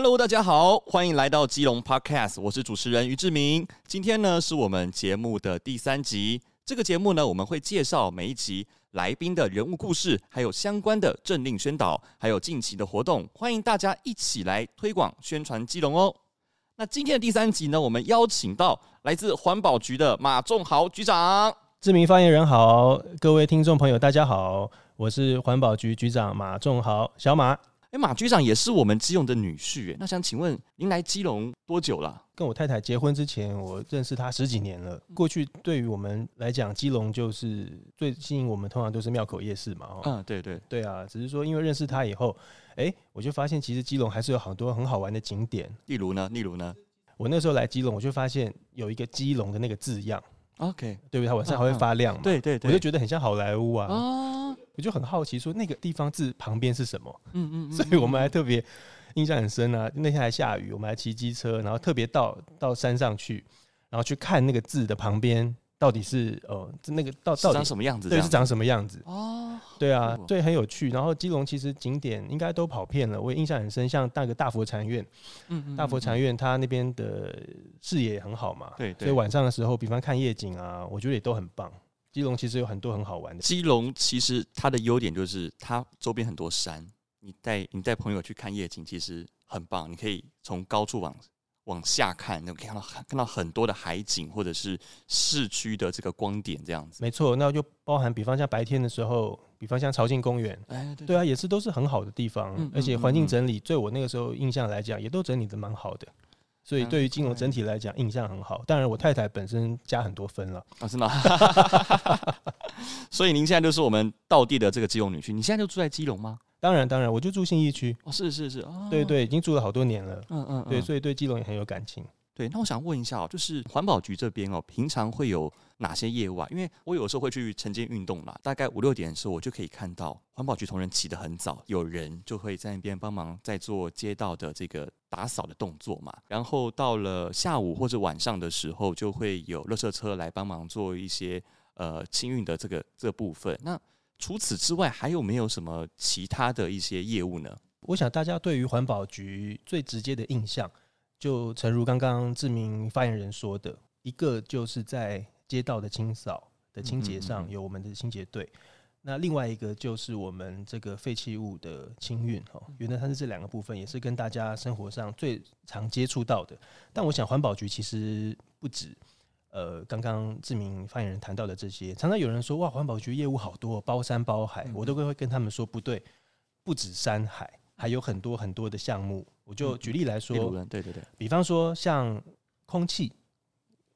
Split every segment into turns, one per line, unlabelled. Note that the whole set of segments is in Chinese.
Hello，大家好，欢迎来到基隆 Podcast，我是主持人于志明。今天呢是我们节目的第三集。这个节目呢，我们会介绍每一集来宾的人物故事，还有相关的政令宣导，还有近期的活动。欢迎大家一起来推广宣传基隆哦。那今天的第三集呢，我们邀请到来自环保局的马仲豪局长。
知名发言人好，各位听众朋友大家好，我是环保局局长马仲豪，小马。
哎，马局长也是我们基隆的女婿，那想请问您来基隆多久了？
跟我太太结婚之前，我认识她十几年了。过去对于我们来讲，基隆就是最吸引我们，通常都是庙口夜市嘛。
嗯，对对
对啊，只是说因为认识她以后，哎，我就发现其实基隆还是有很多很好玩的景点。
例如呢？例如呢？
我那时候来基隆，我就发现有一个基隆的那个字样。
OK，
对不对？它晚上还会发亮嘛。
对对对，
我就觉得很像好莱坞啊。我就很好奇，说那个地方字旁边是什么？嗯 嗯，所以我们还特别印象很深啊。那天还下雨，我们还骑机车，然后特别到到山上去，然后去看那个字的旁边到底是呃那个到到底
长什么样子？
对，是长什么样子？哦，对啊，对，很有趣。然后基隆其实景点应该都跑遍了，我也印象很深，像那个大佛禅院，嗯，大佛禅院它那边的视野也很好嘛，对，所以晚上的时候，比方看夜景啊，我觉得也都很棒。基隆其实有很多很好玩的。
基隆其实它的优点就是它周边很多山，你带你带朋友去看夜景，其实很棒。你可以从高处往往下看，你可以看到看到很多的海景，或者是市区的这个光点这样子。
没错，那就包含比方像白天的时候，比方像朝庆公园，哎，对，啊，也是都是很好的地方，嗯、而且环境整理，对我那个时候印象来讲，也都整理的蛮好的。所以对于金融整体来讲，印象很好。当然，我太太本身加很多分了
啊，是吗？所以您现在就是我们道地的这个基隆女婿。你现在就住在基隆吗？
当然，当然，我就住信义区。
哦，是是是，哦、
对对，已经住了好多年了。嗯嗯，
嗯，
对，所以对基隆也很有感情。
对，那我想问一下哦，就是环保局这边哦，平常会有哪些业务啊？因为我有时候会去晨间运动嘛，大概五六点的时候，我就可以看到环保局同仁起得很早，有人就会在那边帮忙在做街道的这个打扫的动作嘛。然后到了下午或者晚上的时候，就会有垃圾车来帮忙做一些呃清运的这个这部分。那除此之外，还有没有什么其他的一些业务呢？
我想大家对于环保局最直接的印象。就诚如刚刚志明发言人说的，一个就是在街道的清扫的清洁上有我们的清洁队，那另外一个就是我们这个废弃物的清运哈，原来它是这两个部分，也是跟大家生活上最常接触到的。但我想环保局其实不止，呃，刚刚志明发言人谈到的这些，常常有人说哇，环保局业务好多，包山包海，我都会跟他们说不对，不止山海。还有很多很多的项目，我就举例来说，
对对对，
比方说像空气，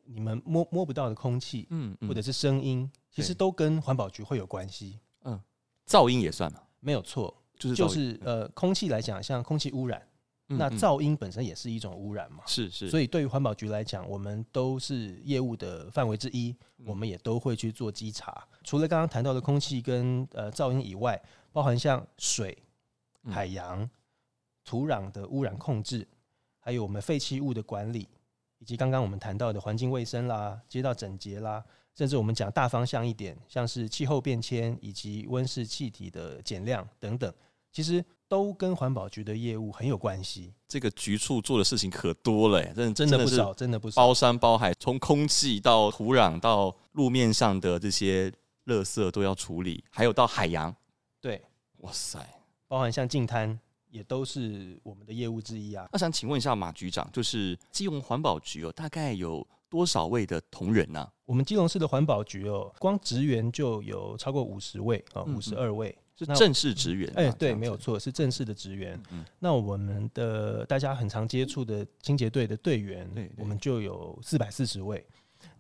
你们摸摸不到的空气，嗯，或者是声音，其实都跟环保局会有关系。
嗯，噪音也算吗？
没有错，就是就是呃，空气来讲，像空气污染，那噪音本身也是一种污染嘛。是是，所以对于环保局来讲，我们都是业务的范围之一，我们也都会去做稽查。除了刚刚谈到的空气跟呃噪音以外，包含像水。海洋、土壤的污染控制，还有我们废弃物的管理，以及刚刚我们谈到的环境卫生啦、街道整洁啦，甚至我们讲大方向一点，像是气候变迁以及温室气体的减量等等，其实都跟环保局的业务很有关系。
这个局处做的事情可多了，真的
真的不少，真的不少，
包山包海，从空气到土壤到路面上的这些垃圾都要处理，还有到海洋。
对，
哇塞！
包含像净滩也都是我们的业务之一啊。
那想请问一下马局长，就是基隆环保局哦，大概有多少位的同仁呢、啊？
我们基隆市的环保局哦，光职员就有超过五十位啊，五十二位
是正式职员。
哎，对，没有错，是正式的职员。嗯，那我们的大家很常接触的清洁队的队员，我们就有四百四十位。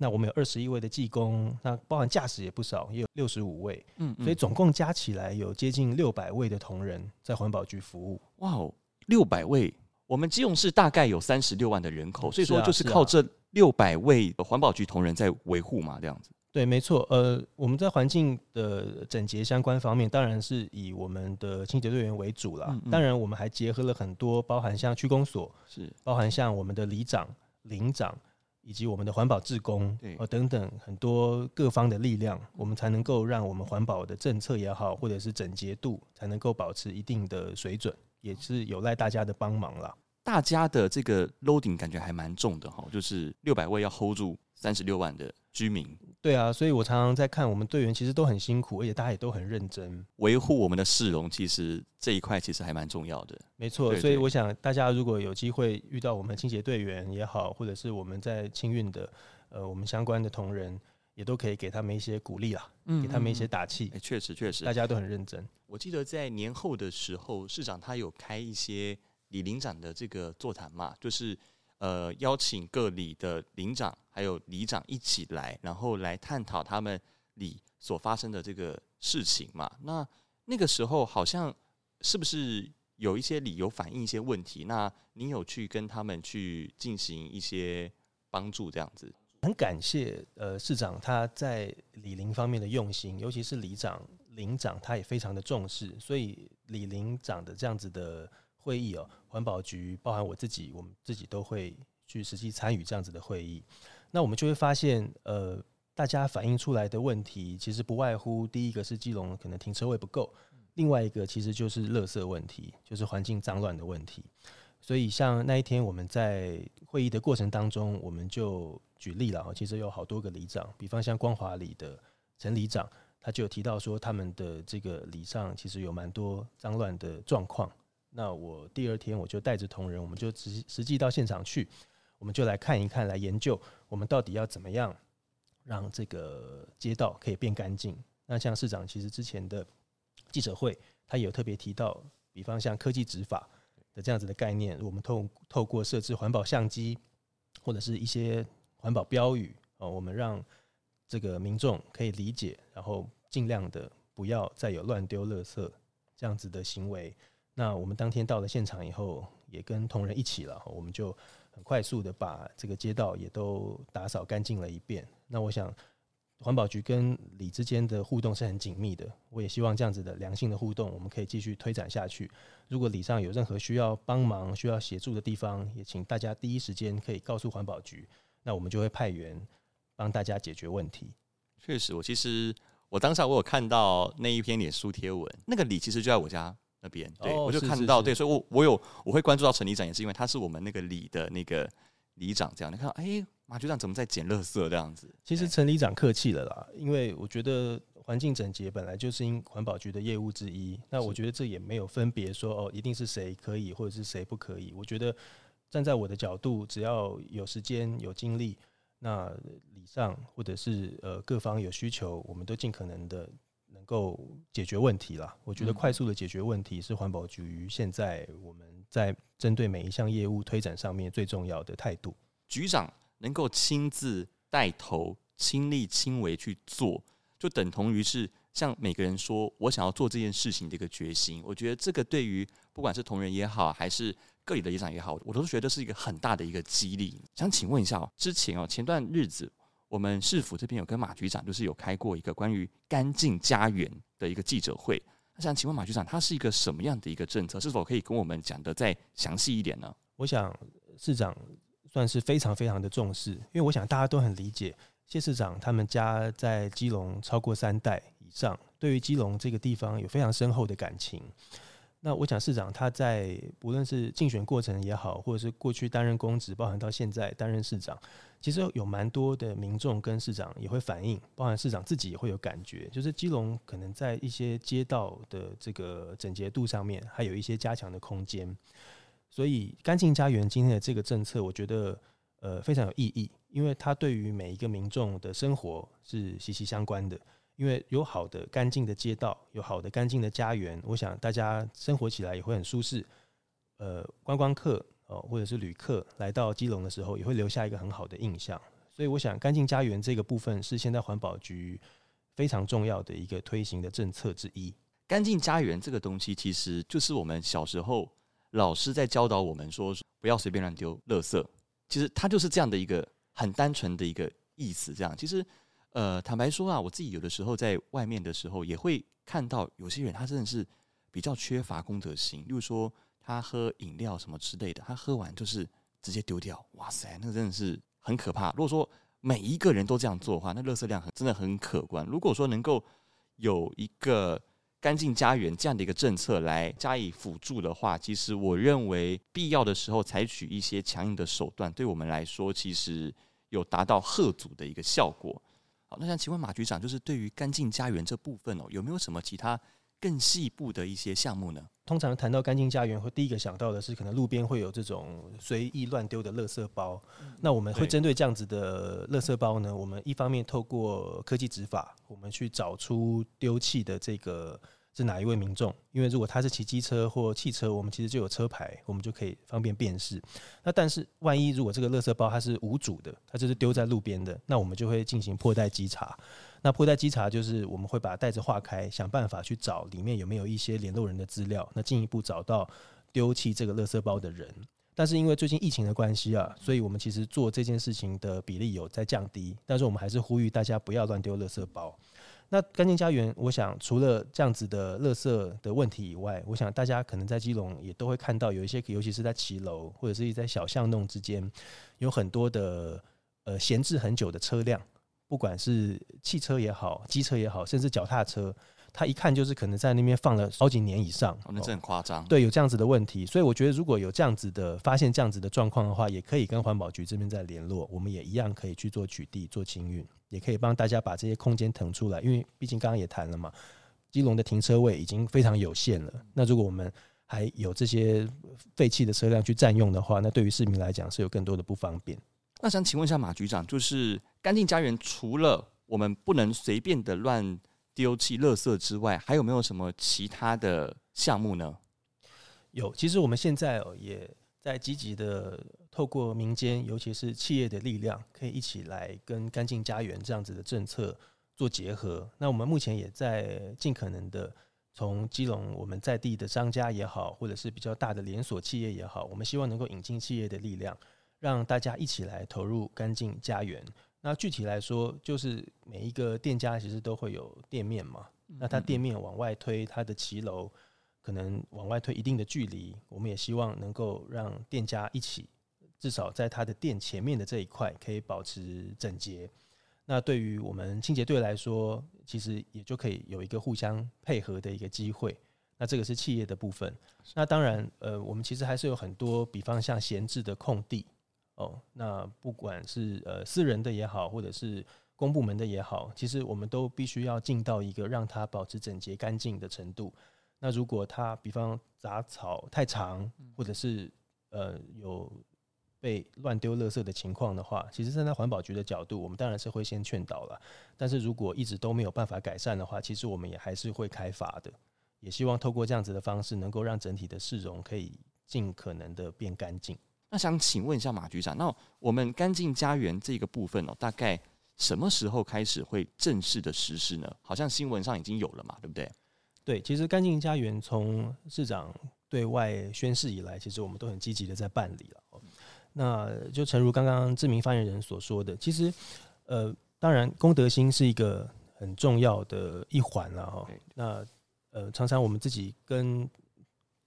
那我们有二十一位的技工，那包含驾驶也不少，也有六十五位，嗯，所以总共加起来有接近六百位的同仁在环保局服务。
哇哦，六百位！我们基隆市大概有三十六万的人口，所以说就是靠这六百位环保局同仁在维护嘛，这样子。
对，没错。呃，我们在环境的整洁相关方面，当然是以我们的清洁队员为主啦。当然，我们还结合了很多，包含像区公所，是包含像我们的里长、邻长。以及我们的环保志工，呃等等很多各方的力量，我们才能够让我们环保的政策也好，或者是整洁度，才能够保持一定的水准，也是有赖大家的帮忙啦。
大家的这个 loading 感觉还蛮重的哈，就是六百位要 hold 住三十六万的居民。
对啊，所以我常常在看我们队员其实都很辛苦，而且大家也都很认真
维护我们的市容。其实这一块其实还蛮重要的。
没错，所以我想大家如果有机会遇到我们清洁队员也好，或者是我们在清运的呃我们相关的同仁，也都可以给他们一些鼓励啦，给他们一些打气。
哎，确实确实，
大家都很认真。
我记得在年后的时候，市长他有开一些。李林长的这个座谈嘛，就是呃邀请各里的领长还有里长一起来，然后来探讨他们里所发生的这个事情嘛。那那个时候好像是不是有一些里有反映一些问题？那你有去跟他们去进行一些帮助这样子？
很感谢呃市长他在李林方面的用心，尤其是里长、领长他也非常的重视，所以李林长的这样子的。会议哦，环保局包含我自己，我们自己都会去实际参与这样子的会议。那我们就会发现，呃，大家反映出来的问题，其实不外乎第一个是基隆可能停车位不够，另外一个其实就是垃圾问题，就是环境脏乱的问题。所以像那一天我们在会议的过程当中，我们就举例了，其实有好多个里长，比方像光华里的陈里长，他就有提到说，他们的这个里上其实有蛮多脏乱的状况。那我第二天我就带着同仁，我们就实实际到现场去，我们就来看一看，来研究我们到底要怎么样让这个街道可以变干净。那像市长其实之前的记者会，他也有特别提到，比方像科技执法的这样子的概念，我们透透过设置环保相机或者是一些环保标语哦，我们让这个民众可以理解，然后尽量的不要再有乱丢垃圾这样子的行为。那我们当天到了现场以后，也跟同仁一起了，我们就很快速的把这个街道也都打扫干净了一遍。那我想，环保局跟里之间的互动是很紧密的，我也希望这样子的良性的互动，我们可以继续推展下去。如果里上有任何需要帮忙、需要协助的地方，也请大家第一时间可以告诉环保局，那我们就会派员帮大家解决问题。
确实，我其实我当下我有看到那一篇脸书贴文，那个里其实就在我家。那边对，我就看到，哦、对，所以我我有我会关注到陈里长，也是因为他是我们那个里的那个里长，这样你看，哎、欸，马局长怎么在捡垃圾这样子？
其实陈里长客气了啦，因为我觉得环境整洁本来就是因环保局的业务之一，那我觉得这也没有分别说哦，一定是谁可以或者是谁不可以。我觉得站在我的角度，只要有时间有精力，那里上或者是呃各方有需求，我们都尽可能的。能够解决问题了，我觉得快速的解决问题是环保局现在我们在针对每一项业务推展上面最重要的态度。
局长能够亲自带头、亲力亲为去做，就等同于是向每个人说我想要做这件事情的一个决心。我觉得这个对于不管是同仁也好，还是各里的里长也好，我都觉得是一个很大的一个激励。想请问一下，之前哦，前段日子。我们市府这边有跟马局长，就是有开过一个关于干净家园的一个记者会。那想请问马局长，它是一个什么样的一个政策？是否可以跟我们讲得再详细一点呢？
我想市长算是非常非常的重视，因为我想大家都很理解谢市长他们家在基隆超过三代以上，对于基隆这个地方有非常深厚的感情。那我想市长他在无论是竞选过程也好，或者是过去担任公职，包含到现在担任市长，其实有蛮多的民众跟市长也会反映，包含市长自己也会有感觉，就是基隆可能在一些街道的这个整洁度上面，还有一些加强的空间。所以干净家园今天的这个政策，我觉得呃非常有意义，因为它对于每一个民众的生活是息息相关的。因为有好的干净的街道，有好的干净的家园，我想大家生活起来也会很舒适。呃，观光客哦，或者是旅客来到基隆的时候，也会留下一个很好的印象。所以，我想干净家园这个部分是现在环保局非常重要的一个推行的政策之一。
干净家园这个东西，其实就是我们小时候老师在教导我们说，不要随便乱丢垃圾。其实它就是这样的一个很单纯的一个意思。这样，其实。呃，坦白说啊，我自己有的时候在外面的时候，也会看到有些人他真的是比较缺乏公德心。例如说，他喝饮料什么之类的，他喝完就是直接丢掉。哇塞，那个真的是很可怕。如果说每一个人都这样做的话，那垃圾量很真的很可观。如果说能够有一个干净家园这样的一个政策来加以辅助的话，其实我认为必要的时候采取一些强硬的手段，对我们来说其实有达到贺阻的一个效果。好，那想请问马局长，就是对于干净家园这部分哦，有没有什么其他更细部的一些项目呢？
通常谈到干净家园，会第一个想到的是，可能路边会有这种随意乱丢的垃圾包。嗯、那我们会针对这样子的垃圾包呢，我们一方面透过科技执法，我们去找出丢弃的这个。是哪一位民众？因为如果他是骑机车或汽车，我们其实就有车牌，我们就可以方便辨识。那但是万一如果这个垃圾包它是无主的，它就是丢在路边的，那我们就会进行破袋稽查。那破袋稽查就是我们会把袋子划开，想办法去找里面有没有一些联络人的资料，那进一步找到丢弃这个垃圾包的人。但是因为最近疫情的关系啊，所以我们其实做这件事情的比例有在降低，但是我们还是呼吁大家不要乱丢垃圾包。那干净家园，我想除了这样子的垃圾的问题以外，我想大家可能在基隆也都会看到有一些，尤其是在骑楼或者是在小巷弄之间，有很多的呃闲置很久的车辆，不管是汽车也好、机车也好，甚至脚踏车。他一看就是可能在那边放了好几年以上，
哦，那这很夸张。
对，有这样子的问题，所以我觉得如果有这样子的发现这样子的状况的话，也可以跟环保局这边再联络，我们也一样可以去做取缔、做清运，也可以帮大家把这些空间腾出来。因为毕竟刚刚也谈了嘛，基隆的停车位已经非常有限了。那如果我们还有这些废弃的车辆去占用的话，那对于市民来讲是有更多的不方便。
那想请问一下马局长，就是干净家园除了我们不能随便的乱。丢弃垃圾之外，还有没有什么其他的项目呢？
有，其实我们现在也在积极的透过民间，尤其是企业的力量，可以一起来跟干净家园这样子的政策做结合。那我们目前也在尽可能的从基隆我们在地的商家也好，或者是比较大的连锁企业也好，我们希望能够引进企业的力量，让大家一起来投入干净家园。那具体来说，就是每一个店家其实都会有店面嘛。那他店面往外推，他的骑楼可能往外推一定的距离。我们也希望能够让店家一起，至少在他的店前面的这一块可以保持整洁。那对于我们清洁队来说，其实也就可以有一个互相配合的一个机会。那这个是企业的部分。那当然，呃，我们其实还是有很多，比方像闲置的空地。哦，那不管是呃私人的也好，或者是公部门的也好，其实我们都必须要尽到一个让它保持整洁干净的程度。那如果它比方杂草太长，或者是呃有被乱丢垃圾的情况的话，其实站在环保局的角度，我们当然是会先劝导了。但是如果一直都没有办法改善的话，其实我们也还是会开罚的。也希望透过这样子的方式，能够让整体的市容可以尽可能的变干净。
那想请问一下马局长，那我们干净家园这个部分哦，大概什么时候开始会正式的实施呢？好像新闻上已经有了嘛，对不对？
对，其实干净家园从市长对外宣誓以来，其实我们都很积极的在办理了。那就诚如刚刚知名发言人所说的，其实呃，当然公德心是一个很重要的一环了哈。那呃，常常我们自己跟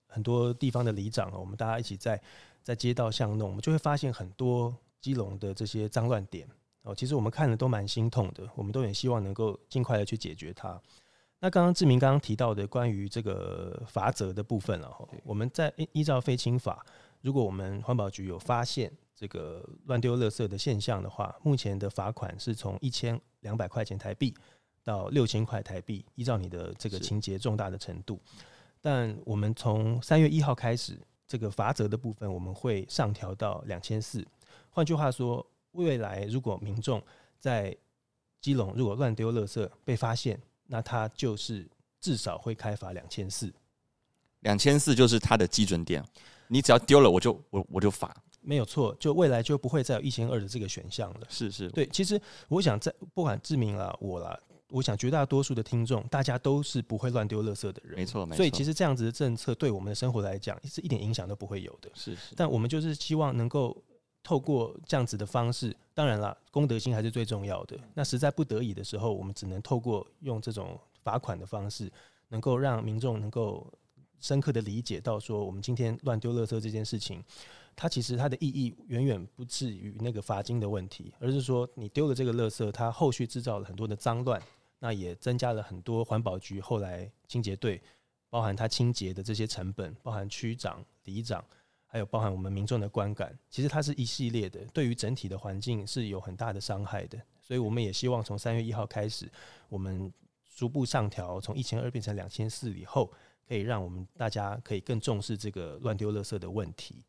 很多地方的里长啊，我们大家一起在。在街道巷弄，我们就会发现很多基隆的这些脏乱点哦。其实我们看了都蛮心痛的，我们都很希望能够尽快的去解决它。那刚刚志明刚刚提到的关于这个罚则的部分了哈，我们在依照废清法，如果我们环保局有发现这个乱丢垃圾的现象的话，目前的罚款是从一千两百块钱台币到六千块台币，依照你的这个情节重大的程度。但我们从三月一号开始。这个罚则的部分，我们会上调到两千四。换句话说，未来如果民众在基隆如果乱丢垃圾被发现，那他就是至少会开罚两千四。
两千四就是他的基准点，你只要丢了，我就我我就罚。
没有错，就未来就不会再有一千二的这个选项了。
是是，
对。其实我想在不管志明啦，我啦。我想绝大多数的听众，大家都是不会乱丢垃圾的人，
没错，没错。
所以其实这样子的政策对我们的生活来讲，是一点影响都不会有的。
是是。
但我们就是希望能够透过这样子的方式，当然了，公德心还是最重要的。那实在不得已的时候，我们只能透过用这种罚款的方式，能够让民众能够深刻的理解到，说我们今天乱丢垃圾这件事情。它其实它的意义远远不至于那个罚金的问题，而是说你丢了这个垃圾，它后续制造了很多的脏乱，那也增加了很多环保局后来清洁队，包含它清洁的这些成本，包含区长、里长，还有包含我们民众的观感，其实它是一系列的，对于整体的环境是有很大的伤害的。所以我们也希望从三月一号开始，我们逐步上调，从一千二变成两千四以后，可以让我们大家可以更重视这个乱丢垃圾的问题。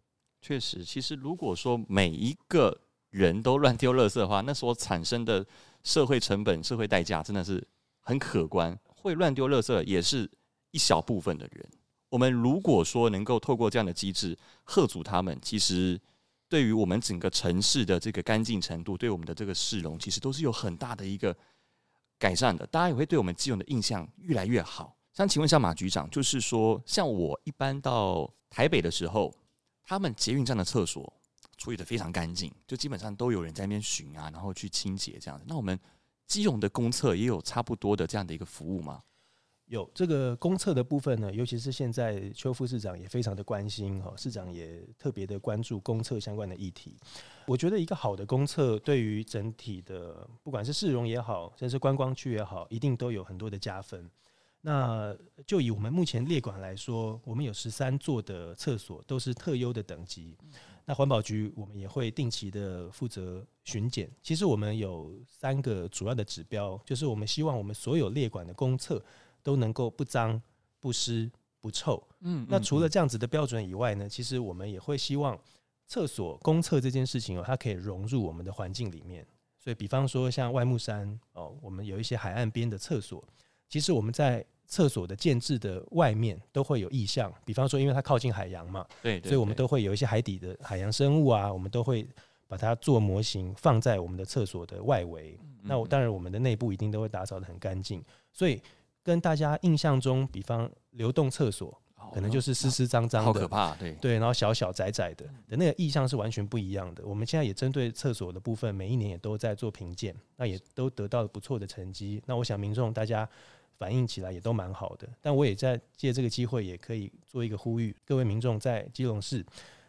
确实，其实如果说每一个人都乱丢垃圾的话，那所产生的社会成本、社会代价真的是很可观。会乱丢垃圾也是一小部分的人。我们如果说能够透过这样的机制吓阻他们，其实对于我们整个城市的这个干净程度，对我们的这个市容，其实都是有很大的一个改善的。大家也会对我们基隆的印象越来越好。想请问一下马局长，就是说，像我一般到台北的时候，他们捷运站的厕所处理得非常干净，就基本上都有人在那边巡啊，然后去清洁这样子。那我们基隆的公厕也有差不多的这样的一个服务吗？
有这个公厕的部分呢，尤其是现在邱副市长也非常的关心哈，市长也特别的关注公厕相关的议题。我觉得一个好的公厕对于整体的不管是市容也好，甚至观光区也好，一定都有很多的加分。那就以我们目前列管来说，我们有十三座的厕所都是特优的等级。那环保局我们也会定期的负责巡检。其实我们有三个主要的指标，就是我们希望我们所有列管的公厕。都能够不脏不湿不臭。嗯，那除了这样子的标准以外呢，其实我们也会希望厕所公厕这件事情哦，它可以融入我们的环境里面。所以，比方说像外木山哦，我们有一些海岸边的厕所，其实我们在厕所的建制的外面都会有意象。比方说，因为它靠近海洋嘛，对，所以我们都会有一些海底的海洋生物啊，我们都会把它做模型放在我们的厕所的外围。那我当然，我们的内部一定都会打扫的很干净，所以。跟大家印象中，比方流动厕所，可能就是湿湿脏脏的，
好可怕，对
对，然后小小窄窄的，的那个意象是完全不一样的。我们现在也针对厕所的部分，每一年也都在做评鉴，那也都得到了不错的成绩。那我想民众大家反映起来也都蛮好的。但我也在借这个机会，也可以做一个呼吁，各位民众在基隆市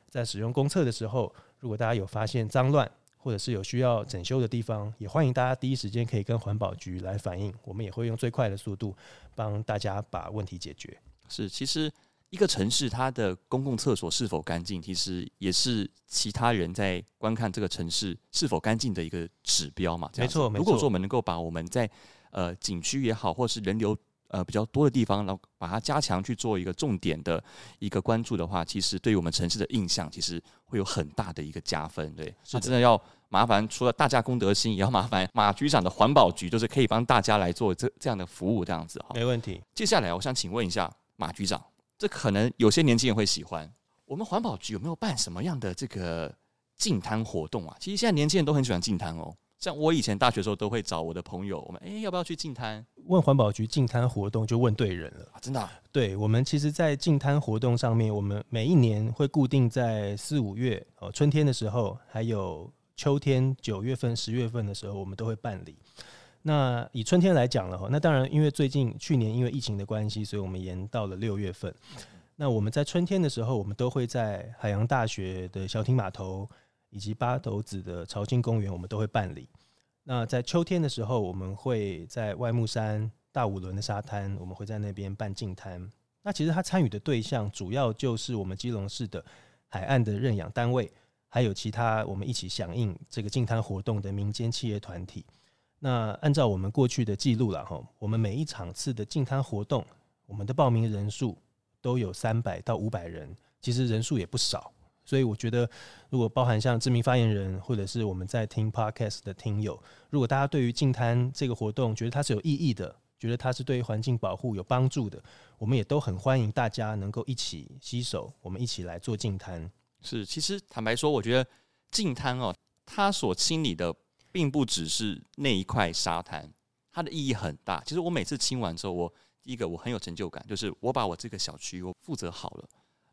在使用公厕的时候，如果大家有发现脏乱，或者是有需要整修的地方，也欢迎大家第一时间可以跟环保局来反映，我们也会用最快的速度帮大家把问题解决。
是，其实一个城市它的公共厕所是否干净，其实也是其他人在观看这个城市是否干净的一个指标嘛。没错，没错。如果说我们能够把我们在呃景区也好，或是人流呃比较多的地方，然后把它加强去做一个重点的一个关注的话，其实对于我们城市的印象，其实会有很大的一个加分。对，是的真的要。麻烦除了大家公德心，也要麻烦马局长的环保局，就是可以帮大家来做这这样的服务，这样子哈。
没问题。
接下来，我想请问一下马局长，这可能有些年轻人会喜欢，我们环保局有没有办什么样的这个净滩活动啊？其实现在年轻人都很喜欢净滩哦。像我以前大学的时候，都会找我的朋友，我们哎、欸、要不要去净滩？
问环保局净滩活动，就问对人了。
啊、真的、啊？
对，我们其实，在净滩活动上面，我们每一年会固定在四五月哦，春天的时候还有。秋天九月份、十月份的时候，我们都会办理。那以春天来讲了哈，那当然因为最近去年因为疫情的关系，所以我们延到了六月份。那我们在春天的时候，我们都会在海洋大学的小艇码头以及八斗子的潮金公园，我们都会办理。那在秋天的时候，我们会在外木山大武轮的沙滩，我们会在那边办净滩。那其实他参与的对象主要就是我们基隆市的海岸的认养单位。还有其他我们一起响应这个净滩活动的民间企业团体。那按照我们过去的记录了哈，我们每一场次的净滩活动，我们的报名人数都有三百到五百人，其实人数也不少。所以我觉得，如果包含像知名发言人或者是我们在听 Podcast 的听友，如果大家对于净滩这个活动觉得它是有意义的，觉得它是对环境保护有帮助的，我们也都很欢迎大家能够一起携手，我们一起来做净滩。
是，其实坦白说，我觉得净滩哦，它所清理的并不只是那一块沙滩，它的意义很大。其实我每次清完之后，我第一个我很有成就感，就是我把我这个小区我负责好了。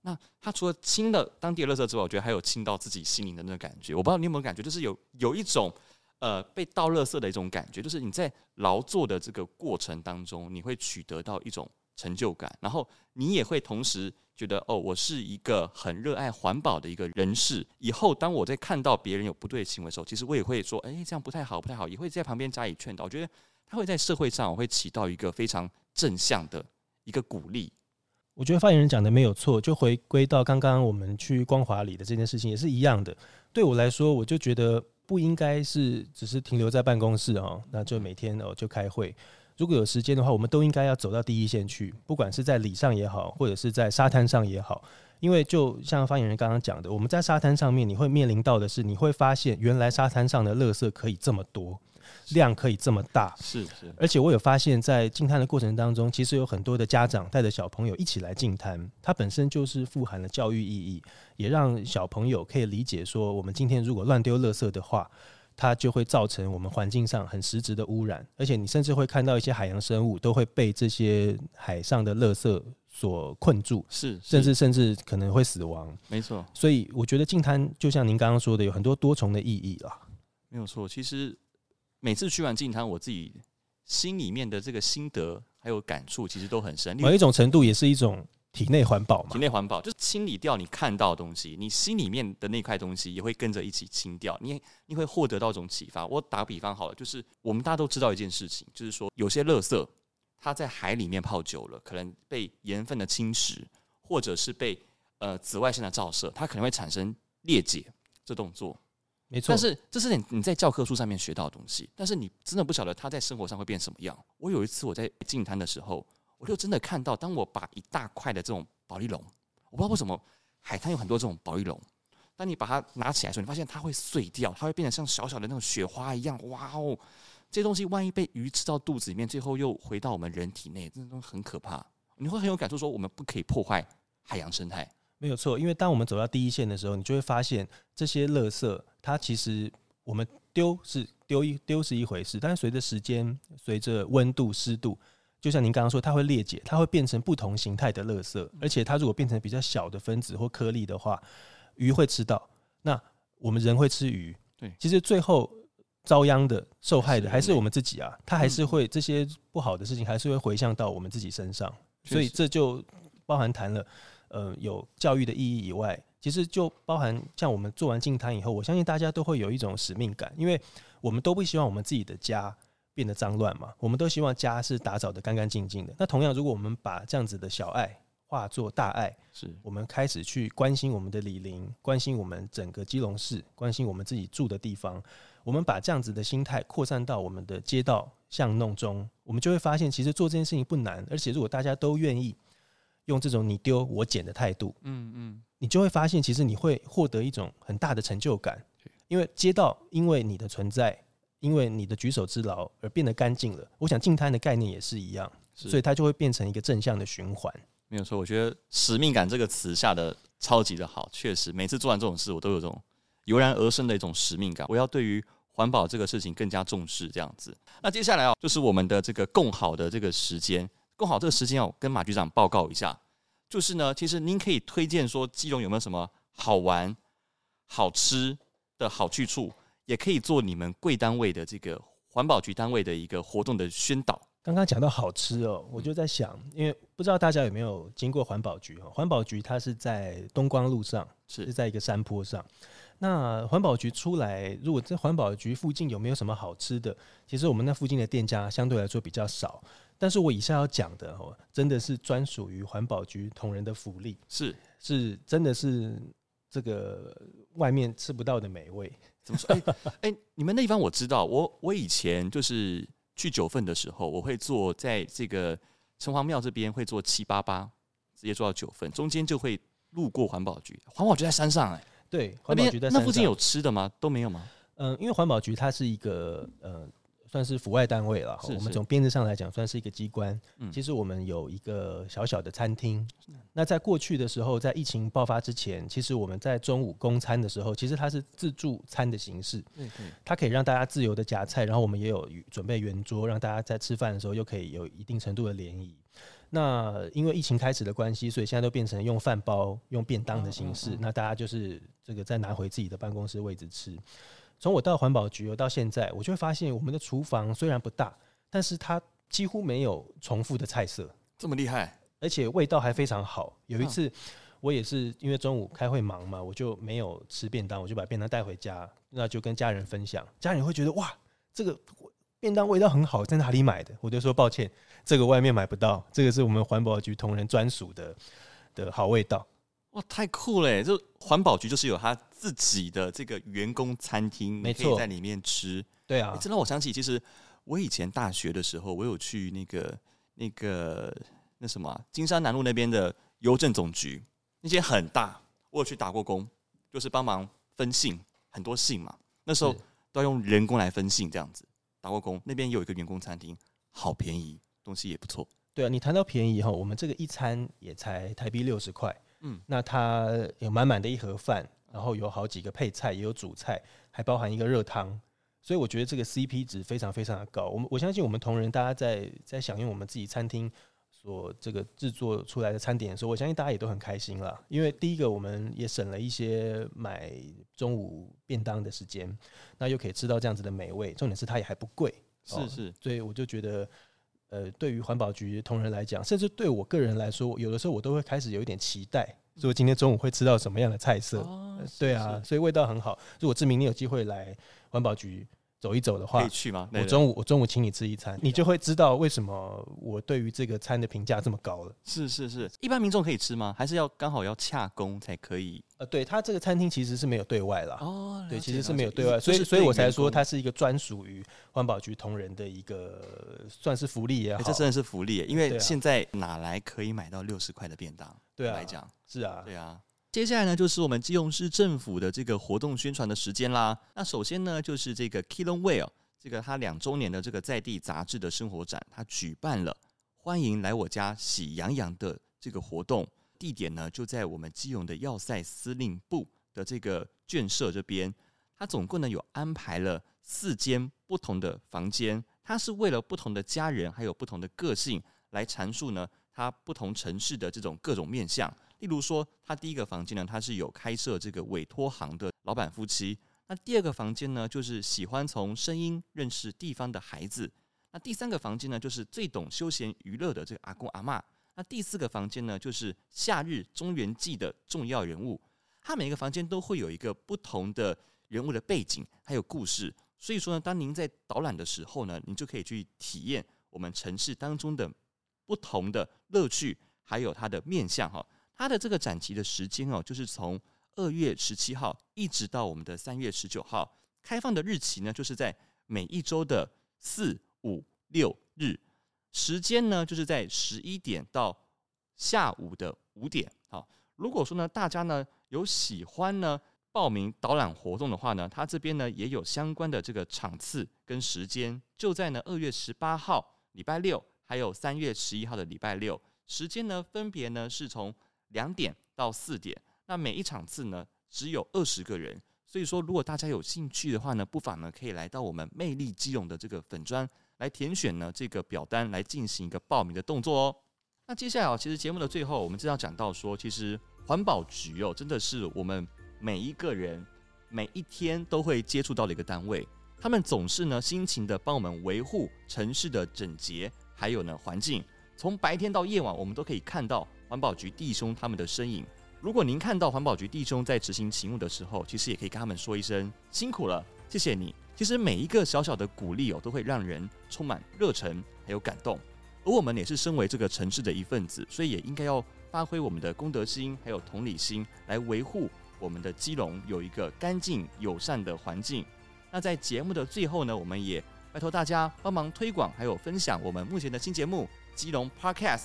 那他除了清了当地的垃圾之外，我觉得还有清到自己心灵的那个感觉。我不知道你有没有感觉，就是有有一种呃被倒垃圾的一种感觉，就是你在劳作的这个过程当中，你会取得到一种成就感，然后你也会同时。觉得哦，我是一个很热爱环保的一个人士。以后当我在看到别人有不对的行为的时候，其实我也会说，哎，这样不太好，不太好，也会在旁边加以劝导。我觉得他会在社会上会起到一个非常正向的一个鼓励。
我觉得发言人讲的没有错，就回归到刚刚我们去光华里的这件事情也是一样的。对我来说，我就觉得不应该是只是停留在办公室哦，那就每天哦就开会。如果有时间的话，我们都应该要走到第一线去，不管是在里上也好，或者是在沙滩上也好。因为就像发言人刚刚讲的，我们在沙滩上面，你会面临到的是，你会发现原来沙滩上的垃圾可以这么多。量可以这么大，
是是，
而且我有发现，在进滩的过程当中，其实有很多的家长带着小朋友一起来进滩，它本身就是富含了教育意义，也让小朋友可以理解说，我们今天如果乱丢垃圾的话，它就会造成我们环境上很实质的污染，而且你甚至会看到一些海洋生物都会被这些海上的垃圾所困住，
是，
甚至甚至可能会死亡。
没错，
所以我觉得净滩就像您刚刚说的，有很多多重的意义啦。
没有错，其实。每次去完净滩，我自己心里面的这个心得还有感触，其实都很深。
某一种程度也是一种体内环保嘛。
体内环保就是清理掉你看到的东西，你心里面的那块东西也会跟着一起清掉。你你会获得到一种启发。我打个比方好了，就是我们大家都知道一件事情，就是说有些垃圾它在海里面泡久了，可能被盐分的侵蚀，或者是被呃紫外线的照射，它可能会产生裂解这动作。
没错，
但是这是你你在教科书上面学到的东西，但是你真的不晓得它在生活上会变什么样。我有一次我在净滩的时候，我就真的看到，当我把一大块的这种保丽龙，我不知道为什么海滩有很多这种保丽龙，当你把它拿起来的时候，你发现它会碎掉，它会变得像小小的那种雪花一样。哇哦，这些东西万一被鱼吃到肚子里面，最后又回到我们人体内，真的很可怕。你会很有感触，说我们不可以破坏海洋生态。
没有错，因为当我们走到第一线的时候，你就会发现这些垃圾，它其实我们丢是丢一丢是一回事，但是随着时间、随着温度、湿度，就像您刚刚说，它会裂解，它会变成不同形态的垃圾，而且它如果变成比较小的分子或颗粒的话，鱼会吃到，那我们人会吃鱼，
对，
其实最后遭殃的、受害的还是我们自己啊，它还是会这些不好的事情还是会回向到我们自己身上，所以这就包含谈了。呃，有教育的意义以外，其实就包含像我们做完净滩以后，我相信大家都会有一种使命感，因为我们都不希望我们自己的家变得脏乱嘛，我们都希望家是打扫得干干净净的。那同样，如果我们把这样子的小爱化作大爱，
是
我们开始去关心我们的李林，关心我们整个基隆市，关心我们自己住的地方，我们把这样子的心态扩散到我们的街道巷弄中，我们就会发现，其实做这件事情不难，而且如果大家都愿意。用这种你丢我捡的态度，嗯嗯，你就会发现，其实你会获得一种很大的成就感，因为街道因为你的存在，因为你的举手之劳而变得干净了。我想净滩的概念也是一样，所以它就会变成一个正向的循环。
没有错，我觉得使命感这个词下的超级的好，确实每次做完这种事，我都有这种油然而生的一种使命感。我要对于环保这个事情更加重视，这样子。那接下来啊，就是我们的这个共好的这个时间。共好这个时间哦，跟马局长报告一下，就是呢，其实您可以推荐说基隆有没有什么好玩、好吃的好去处，也可以做你们贵单位的这个环保局单位的一个活动的宣导。
刚刚讲到好吃哦，我就在想，因为不知道大家有没有经过环保局哦，环保局它是在东光路上，是在一个山坡上。那环保局出来，如果在环保局附近有没有什么好吃的？其实我们那附近的店家相对来说比较少。但是我以下要讲的哦，真的是专属于环保局同仁的福利，
是
是，真的是这个外面吃不到的美味。
怎么说？哎、欸 欸，你们那地方我知道，我我以前就是去九份的时候，我会坐在这个城隍庙这边，会坐七八八，直接坐到九份，中间就会路过环保局。环保局在山上、欸，哎，
对，环保局在山上。
那附近有吃的吗？都没有吗？
嗯，因为环保局它是一个呃。算是府外单位了。我们从编制上来讲，算是一个机关。其实我们有一个小小的餐厅。那在过去的时候，在疫情爆发之前，其实我们在中午供餐的时候，其实它是自助餐的形式。它可以让大家自由的夹菜，然后我们也有准备圆桌，让大家在吃饭的时候又可以有一定程度的联谊。那因为疫情开始的关系，所以现在都变成用饭包、用便当的形式。那大家就是这个再拿回自己的办公室位置吃。从我到环保局我到现在，我就会发现我们的厨房虽然不大，但是它几乎没有重复的菜色，
这么厉害，
而且味道还非常好。有一次，我也是因为中午开会忙嘛，我就没有吃便当，我就把便当带回家，那就跟家人分享。家人会觉得哇，这个便当味道很好，在哪里买的？我就说抱歉，这个外面买不到，这个是我们环保局同仁专属的的好味道。
哇，太酷了！就环保局就是有他自己的这个员工餐厅，没错，在里面吃。
对啊，
这让我想起，其实我以前大学的时候，我有去那个那个那什么、啊、金山南路那边的邮政总局，那些很大，我有去打过工，就是帮忙分信，很多信嘛。那时候都要用人工来分信，这样子打过工。那边有一个员工餐厅，好便宜，东西也不错。
对啊，你谈到便宜哈，我们这个一餐也才台币六十块。嗯，那它有满满的一盒饭，然后有好几个配菜，也有主菜，还包含一个热汤，所以我觉得这个 CP 值非常非常的高。我们我相信我们同仁大家在在享用我们自己餐厅所这个制作出来的餐点的时候，我相信大家也都很开心了。因为第一个我们也省了一些买中午便当的时间，那又可以吃到这样子的美味，重点是它也还不贵，
是是，
所以我就觉得。呃，对于环保局同仁来讲，甚至对我个人来说，有的时候我都会开始有一点期待，说今天中午会吃到什么样的菜色。哦呃、对啊，所以味道很好。如果志明你有机会来环保局走一走的话，
可以去吗？
我中午我中午请你吃一餐，你就会知道为什么我对于这个餐的评价这么高了。
是是是，一般民众可以吃吗？还是要刚好要洽公才可以？
呃，对，他这个餐厅其实是没有对外啦。哦，对，其实是没有对外，所以所以我才说它是一个专属于环保局同仁的一个算是福利也好。
欸、这真的是福利，因为现在哪来可以买到六十块的便当？
对啊，
来讲
是啊，
对啊。接下来呢，就是我们基隆市政府的这个活动宣传的时间啦。那首先呢，就是这个 Kilong Well。这个他两周年的这个在地杂志的生活展，他举办了欢迎来我家喜羊羊的这个活动，地点呢就在我们基隆的要塞司令部的这个眷舍这边。他总共呢有安排了四间不同的房间，他是为了不同的家人还有不同的个性来阐述呢他不同城市的这种各种面相。例如说，他第一个房间呢，他是有开设这个委托行的老板夫妻。那第二个房间呢，就是喜欢从声音认识地方的孩子。那第三个房间呢，就是最懂休闲娱乐的这个阿公阿嬷。那第四个房间呢，就是夏日中元祭的重要人物。它每个房间都会有一个不同的人物的背景，还有故事。所以说呢，当您在导览的时候呢，您就可以去体验我们城市当中的不同的乐趣，还有它的面向哈。它的这个展期的时间哦，就是从二月十七号一直到我们的三月十九号，开放的日期呢，就是在每一周的四、五、六日，时间呢就是在十一点到下午的五点。好，如果说呢大家呢有喜欢呢报名导览活动的话呢，他这边呢也有相关的这个场次跟时间，就在呢二月十八号礼拜六，还有三月十一号的礼拜六，时间呢分别呢是从两点到四点。那每一场次呢，只有二十个人，所以说如果大家有兴趣的话呢，不妨呢可以来到我们魅力基隆的这个粉专来填选呢这个表单来进行一个报名的动作哦。那接下来哦，其实节目的最后，我们就要讲到说，其实环保局哦，真的是我们每一个人每一天都会接触到的一个单位，他们总是呢辛勤的帮我们维护城市的整洁，还有呢环境，从白天到夜晚，我们都可以看到环保局弟兄他们的身影。如果您看到环保局弟兄在执行勤务的时候，其实也可以跟他们说一声辛苦了，谢谢你。其实每一个小小的鼓励哦，都会让人充满热忱还有感动。而我们也是身为这个城市的一份子，所以也应该要发挥我们的公德心还有同理心，来维护我们的基隆有一个干净友善的环境。那在节目的最后呢，我们也拜托大家帮忙推广还有分享我们目前的新节目《基隆 Podcast》。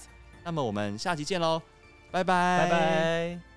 那么我们下期见喽，拜拜，
拜拜。